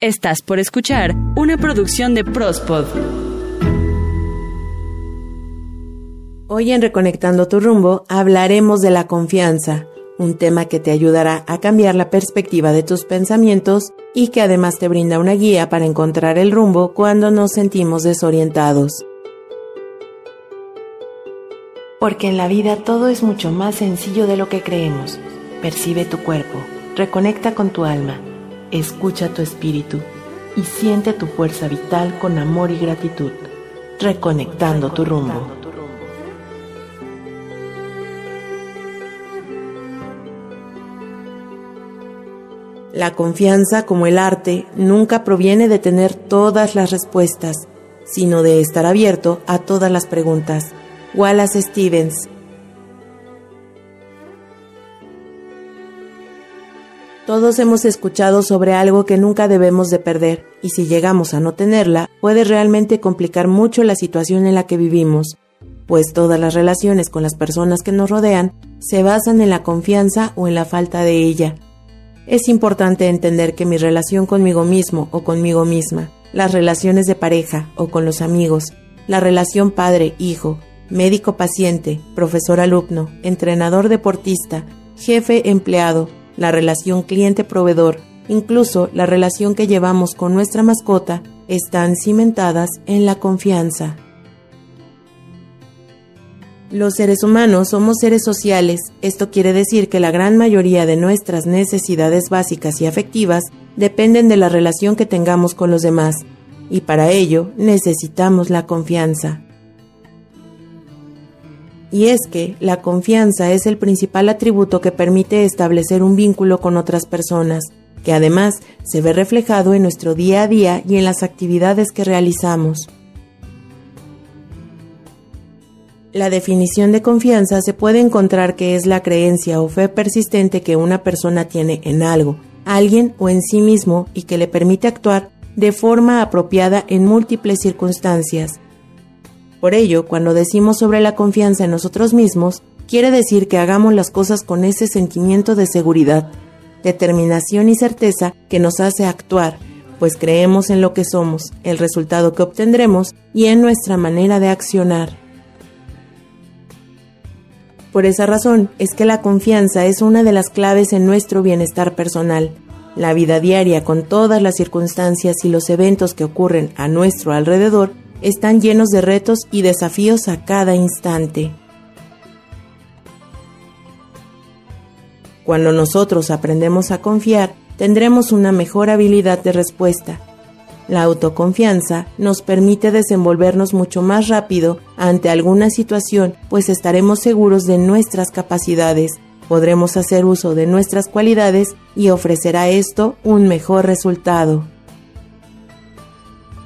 Estás por escuchar una producción de Prospod. Hoy en Reconectando tu rumbo hablaremos de la confianza, un tema que te ayudará a cambiar la perspectiva de tus pensamientos y que además te brinda una guía para encontrar el rumbo cuando nos sentimos desorientados. Porque en la vida todo es mucho más sencillo de lo que creemos. Percibe tu cuerpo, reconecta con tu alma Escucha tu espíritu y siente tu fuerza vital con amor y gratitud, reconectando tu rumbo. La confianza, como el arte, nunca proviene de tener todas las respuestas, sino de estar abierto a todas las preguntas. Wallace Stevens Todos hemos escuchado sobre algo que nunca debemos de perder, y si llegamos a no tenerla, puede realmente complicar mucho la situación en la que vivimos, pues todas las relaciones con las personas que nos rodean se basan en la confianza o en la falta de ella. Es importante entender que mi relación conmigo mismo o conmigo misma, las relaciones de pareja o con los amigos, la relación padre-hijo, médico-paciente, profesor-alumno, entrenador-deportista, jefe-empleado, la relación cliente-proveedor, incluso la relación que llevamos con nuestra mascota, están cimentadas en la confianza. Los seres humanos somos seres sociales, esto quiere decir que la gran mayoría de nuestras necesidades básicas y afectivas dependen de la relación que tengamos con los demás, y para ello necesitamos la confianza. Y es que la confianza es el principal atributo que permite establecer un vínculo con otras personas, que además se ve reflejado en nuestro día a día y en las actividades que realizamos. La definición de confianza se puede encontrar que es la creencia o fe persistente que una persona tiene en algo, alguien o en sí mismo y que le permite actuar de forma apropiada en múltiples circunstancias, por ello, cuando decimos sobre la confianza en nosotros mismos, quiere decir que hagamos las cosas con ese sentimiento de seguridad, determinación y certeza que nos hace actuar, pues creemos en lo que somos, el resultado que obtendremos y en nuestra manera de accionar. Por esa razón es que la confianza es una de las claves en nuestro bienestar personal. La vida diaria con todas las circunstancias y los eventos que ocurren a nuestro alrededor están llenos de retos y desafíos a cada instante. Cuando nosotros aprendemos a confiar, tendremos una mejor habilidad de respuesta. La autoconfianza nos permite desenvolvernos mucho más rápido ante alguna situación, pues estaremos seguros de nuestras capacidades, podremos hacer uso de nuestras cualidades y ofrecerá esto un mejor resultado.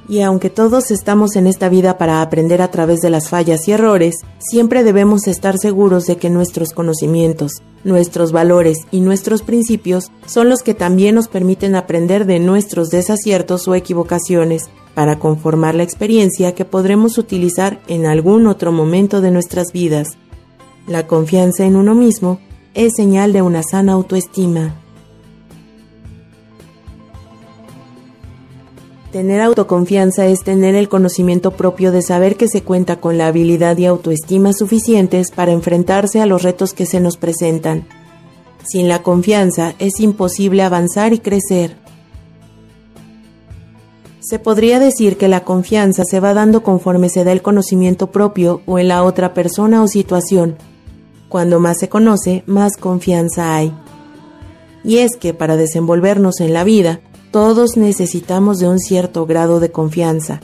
Y aunque todos estamos en esta vida para aprender a través de las fallas y errores, siempre debemos estar seguros de que nuestros conocimientos, nuestros valores y nuestros principios son los que también nos permiten aprender de nuestros desaciertos o equivocaciones para conformar la experiencia que podremos utilizar en algún otro momento de nuestras vidas. La confianza en uno mismo es señal de una sana autoestima. Tener autoconfianza es tener el conocimiento propio de saber que se cuenta con la habilidad y autoestima suficientes para enfrentarse a los retos que se nos presentan. Sin la confianza es imposible avanzar y crecer. Se podría decir que la confianza se va dando conforme se da el conocimiento propio o en la otra persona o situación. Cuando más se conoce, más confianza hay. Y es que para desenvolvernos en la vida, todos necesitamos de un cierto grado de confianza.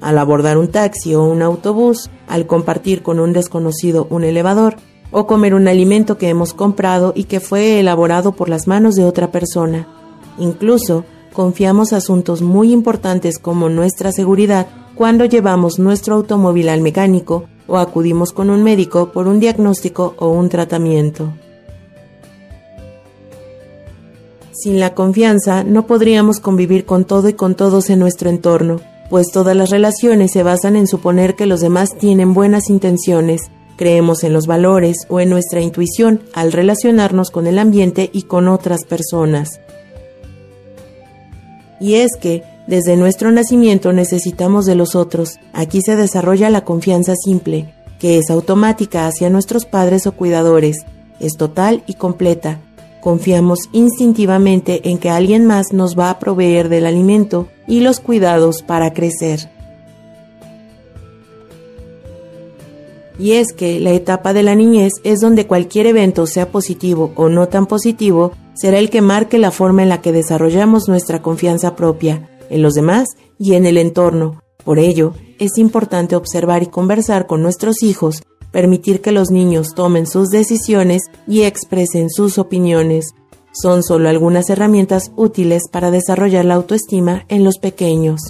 Al abordar un taxi o un autobús, al compartir con un desconocido un elevador, o comer un alimento que hemos comprado y que fue elaborado por las manos de otra persona. Incluso confiamos asuntos muy importantes como nuestra seguridad cuando llevamos nuestro automóvil al mecánico o acudimos con un médico por un diagnóstico o un tratamiento. Sin la confianza no podríamos convivir con todo y con todos en nuestro entorno, pues todas las relaciones se basan en suponer que los demás tienen buenas intenciones, creemos en los valores o en nuestra intuición al relacionarnos con el ambiente y con otras personas. Y es que, desde nuestro nacimiento necesitamos de los otros. Aquí se desarrolla la confianza simple, que es automática hacia nuestros padres o cuidadores. Es total y completa. Confiamos instintivamente en que alguien más nos va a proveer del alimento y los cuidados para crecer. Y es que la etapa de la niñez es donde cualquier evento, sea positivo o no tan positivo, será el que marque la forma en la que desarrollamos nuestra confianza propia, en los demás y en el entorno. Por ello, es importante observar y conversar con nuestros hijos, permitir que los niños tomen sus decisiones y expresen sus opiniones. Son solo algunas herramientas útiles para desarrollar la autoestima en los pequeños.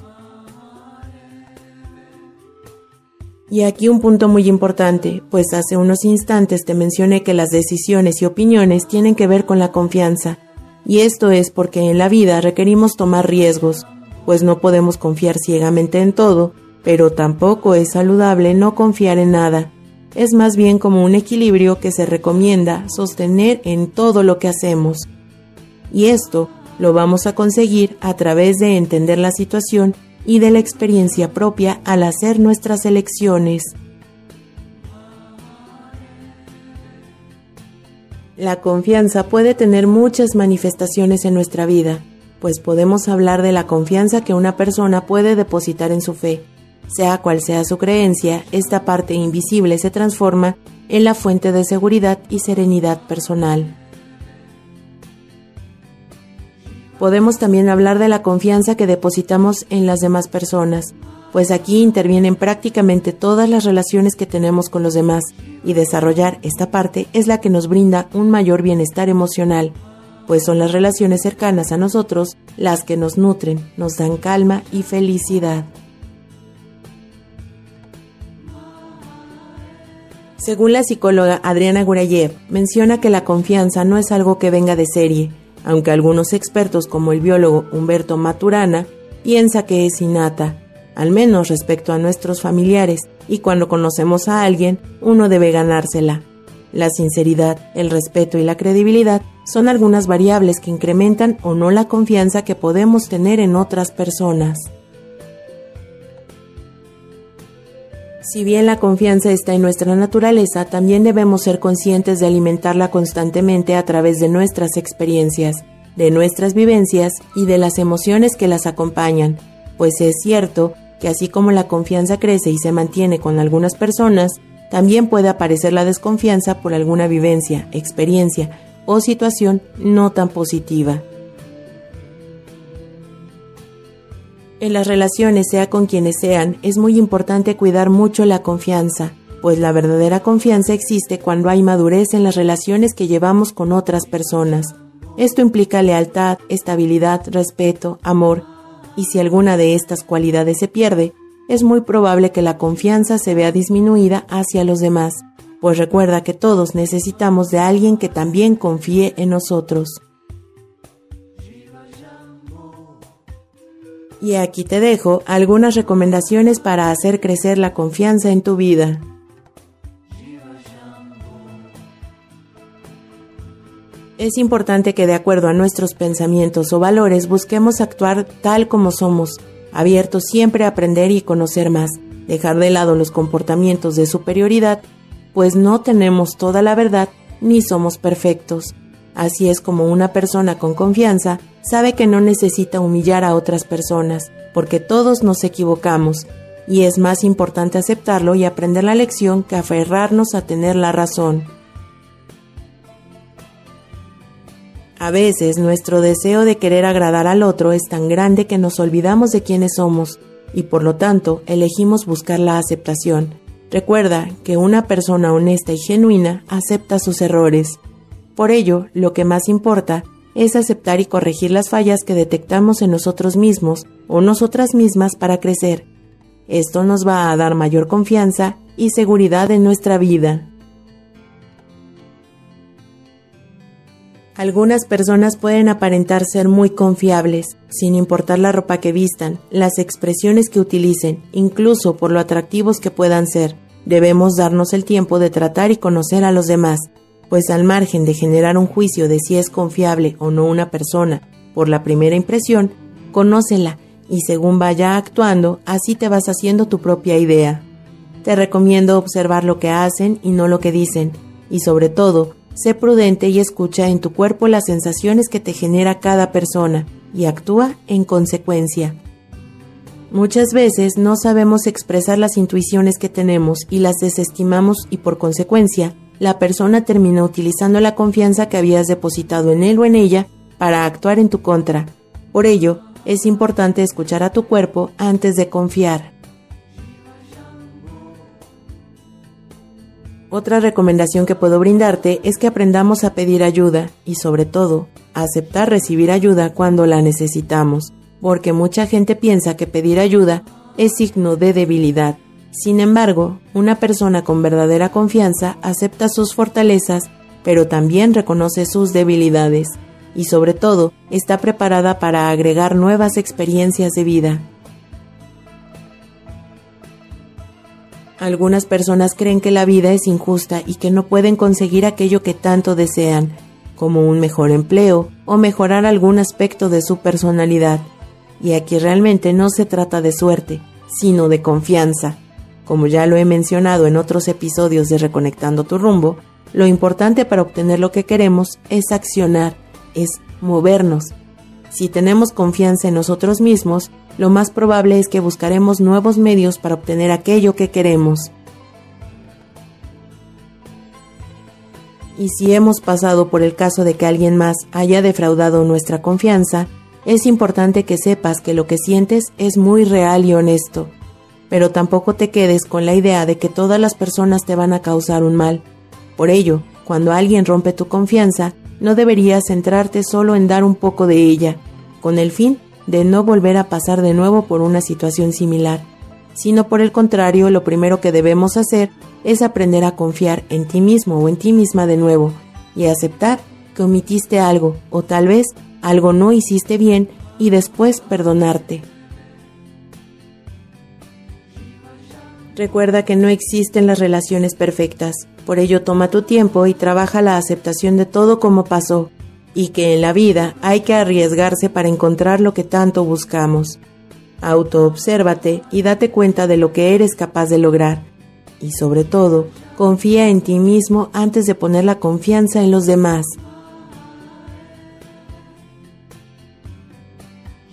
Y aquí un punto muy importante, pues hace unos instantes te mencioné que las decisiones y opiniones tienen que ver con la confianza. Y esto es porque en la vida requerimos tomar riesgos, pues no podemos confiar ciegamente en todo, pero tampoco es saludable no confiar en nada. Es más bien como un equilibrio que se recomienda sostener en todo lo que hacemos. Y esto lo vamos a conseguir a través de entender la situación y de la experiencia propia al hacer nuestras elecciones. La confianza puede tener muchas manifestaciones en nuestra vida, pues podemos hablar de la confianza que una persona puede depositar en su fe. Sea cual sea su creencia, esta parte invisible se transforma en la fuente de seguridad y serenidad personal. Podemos también hablar de la confianza que depositamos en las demás personas, pues aquí intervienen prácticamente todas las relaciones que tenemos con los demás, y desarrollar esta parte es la que nos brinda un mayor bienestar emocional, pues son las relaciones cercanas a nosotros las que nos nutren, nos dan calma y felicidad. Según la psicóloga Adriana Gurayev, menciona que la confianza no es algo que venga de serie, aunque algunos expertos como el biólogo Humberto Maturana piensa que es innata, al menos respecto a nuestros familiares, y cuando conocemos a alguien, uno debe ganársela. La sinceridad, el respeto y la credibilidad son algunas variables que incrementan o no la confianza que podemos tener en otras personas. Si bien la confianza está en nuestra naturaleza, también debemos ser conscientes de alimentarla constantemente a través de nuestras experiencias, de nuestras vivencias y de las emociones que las acompañan, pues es cierto que así como la confianza crece y se mantiene con algunas personas, también puede aparecer la desconfianza por alguna vivencia, experiencia o situación no tan positiva. En las relaciones, sea con quienes sean, es muy importante cuidar mucho la confianza, pues la verdadera confianza existe cuando hay madurez en las relaciones que llevamos con otras personas. Esto implica lealtad, estabilidad, respeto, amor, y si alguna de estas cualidades se pierde, es muy probable que la confianza se vea disminuida hacia los demás, pues recuerda que todos necesitamos de alguien que también confíe en nosotros. Y aquí te dejo algunas recomendaciones para hacer crecer la confianza en tu vida. Es importante que de acuerdo a nuestros pensamientos o valores busquemos actuar tal como somos, abiertos siempre a aprender y conocer más, dejar de lado los comportamientos de superioridad, pues no tenemos toda la verdad ni somos perfectos. Así es como una persona con confianza sabe que no necesita humillar a otras personas, porque todos nos equivocamos, y es más importante aceptarlo y aprender la lección que aferrarnos a tener la razón. A veces nuestro deseo de querer agradar al otro es tan grande que nos olvidamos de quiénes somos y por lo tanto elegimos buscar la aceptación. Recuerda que una persona honesta y genuina acepta sus errores por ello, lo que más importa es aceptar y corregir las fallas que detectamos en nosotros mismos o nosotras mismas para crecer. Esto nos va a dar mayor confianza y seguridad en nuestra vida. Algunas personas pueden aparentar ser muy confiables, sin importar la ropa que vistan, las expresiones que utilicen, incluso por lo atractivos que puedan ser. Debemos darnos el tiempo de tratar y conocer a los demás, pues al margen de generar un juicio de si es confiable o no una persona por la primera impresión, Conócela y según vaya actuando, así te vas haciendo tu propia idea. Te recomiendo observar lo que hacen y no lo que dicen, y sobre todo, sé prudente y escucha en tu cuerpo las sensaciones que te genera cada persona y actúa en consecuencia. Muchas veces no sabemos expresar las intuiciones que tenemos y las desestimamos y por consecuencia, la persona termina utilizando la confianza que habías depositado en él o en ella para actuar en tu contra. Por ello, es importante escuchar a tu cuerpo antes de confiar. Otra recomendación que puedo brindarte es que aprendamos a pedir ayuda y sobre todo, a aceptar recibir ayuda cuando la necesitamos, porque mucha gente piensa que pedir ayuda es signo de debilidad. Sin embargo, una persona con verdadera confianza acepta sus fortalezas, pero también reconoce sus debilidades y sobre todo está preparada para agregar nuevas experiencias de vida. Algunas personas creen que la vida es injusta y que no pueden conseguir aquello que tanto desean, como un mejor empleo o mejorar algún aspecto de su personalidad. Y aquí realmente no se trata de suerte, sino de confianza. Como ya lo he mencionado en otros episodios de Reconectando tu rumbo, lo importante para obtener lo que queremos es accionar, es movernos. Si tenemos confianza en nosotros mismos, lo más probable es que buscaremos nuevos medios para obtener aquello que queremos. Y si hemos pasado por el caso de que alguien más haya defraudado nuestra confianza, es importante que sepas que lo que sientes es muy real y honesto. Pero tampoco te quedes con la idea de que todas las personas te van a causar un mal. Por ello, cuando alguien rompe tu confianza, no deberías centrarte solo en dar un poco de ella, con el fin de no volver a pasar de nuevo por una situación similar, sino por el contrario, lo primero que debemos hacer es aprender a confiar en ti mismo o en ti misma de nuevo y aceptar que omitiste algo o tal vez algo no hiciste bien y después perdonarte. Recuerda que no existen las relaciones perfectas, por ello toma tu tiempo y trabaja la aceptación de todo como pasó y que en la vida hay que arriesgarse para encontrar lo que tanto buscamos. Autoobsérvate y date cuenta de lo que eres capaz de lograr. Y sobre todo, confía en ti mismo antes de poner la confianza en los demás.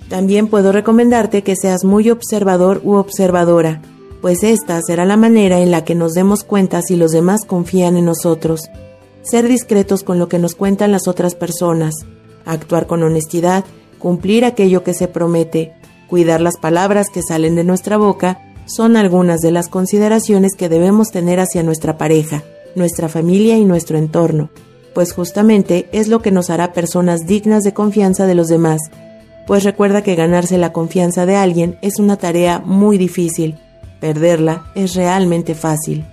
También puedo recomendarte que seas muy observador u observadora, pues esta será la manera en la que nos demos cuenta si los demás confían en nosotros. Ser discretos con lo que nos cuentan las otras personas, actuar con honestidad, cumplir aquello que se promete, cuidar las palabras que salen de nuestra boca, son algunas de las consideraciones que debemos tener hacia nuestra pareja, nuestra familia y nuestro entorno, pues justamente es lo que nos hará personas dignas de confianza de los demás, pues recuerda que ganarse la confianza de alguien es una tarea muy difícil, perderla es realmente fácil.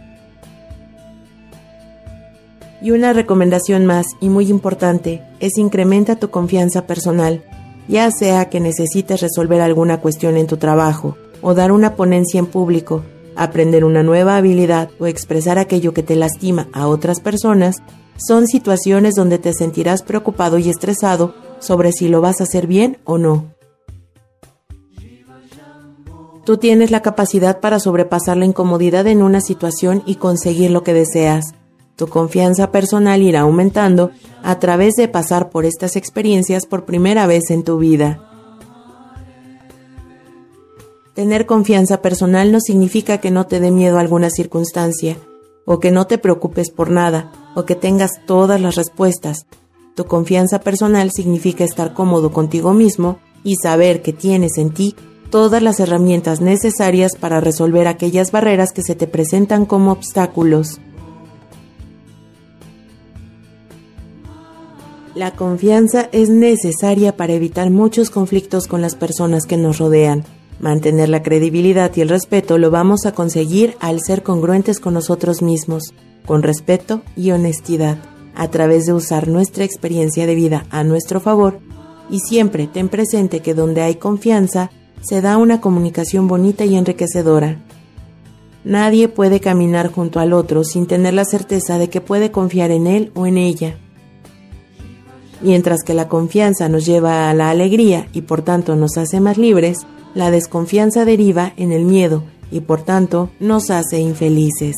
Y una recomendación más y muy importante es incrementa tu confianza personal, ya sea que necesites resolver alguna cuestión en tu trabajo, o dar una ponencia en público, aprender una nueva habilidad o expresar aquello que te lastima a otras personas, son situaciones donde te sentirás preocupado y estresado sobre si lo vas a hacer bien o no. Tú tienes la capacidad para sobrepasar la incomodidad en una situación y conseguir lo que deseas. Tu confianza personal irá aumentando a través de pasar por estas experiencias por primera vez en tu vida. Tener confianza personal no significa que no te dé miedo a alguna circunstancia, o que no te preocupes por nada, o que tengas todas las respuestas. Tu confianza personal significa estar cómodo contigo mismo y saber que tienes en ti todas las herramientas necesarias para resolver aquellas barreras que se te presentan como obstáculos. La confianza es necesaria para evitar muchos conflictos con las personas que nos rodean. Mantener la credibilidad y el respeto lo vamos a conseguir al ser congruentes con nosotros mismos, con respeto y honestidad, a través de usar nuestra experiencia de vida a nuestro favor y siempre ten presente que donde hay confianza se da una comunicación bonita y enriquecedora. Nadie puede caminar junto al otro sin tener la certeza de que puede confiar en él o en ella. Mientras que la confianza nos lleva a la alegría y por tanto nos hace más libres, la desconfianza deriva en el miedo y por tanto nos hace infelices.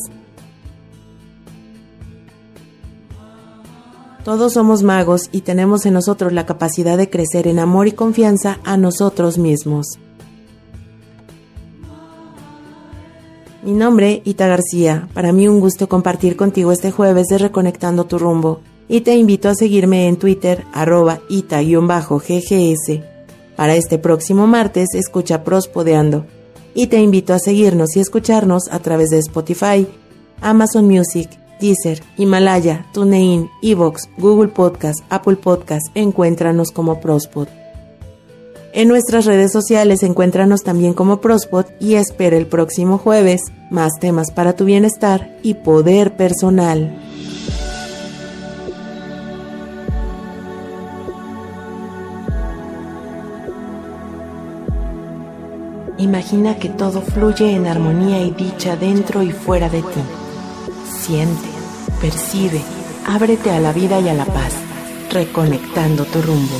Todos somos magos y tenemos en nosotros la capacidad de crecer en amor y confianza a nosotros mismos. Mi nombre, Ita García. Para mí un gusto compartir contigo este jueves de Reconectando tu rumbo. Y te invito a seguirme en Twitter, arroba ita-ggs. Para este próximo martes, escucha Prospodeando. Y te invito a seguirnos y escucharnos a través de Spotify, Amazon Music, Deezer, Himalaya, TuneIn, Evox, Google Podcast, Apple Podcast. Encuéntranos como Prospod. En nuestras redes sociales encuéntranos también como Prospot y espera el próximo jueves más temas para tu bienestar y poder personal. Imagina que todo fluye en armonía y dicha dentro y fuera de ti. Siente, percibe, ábrete a la vida y a la paz, reconectando tu rumbo.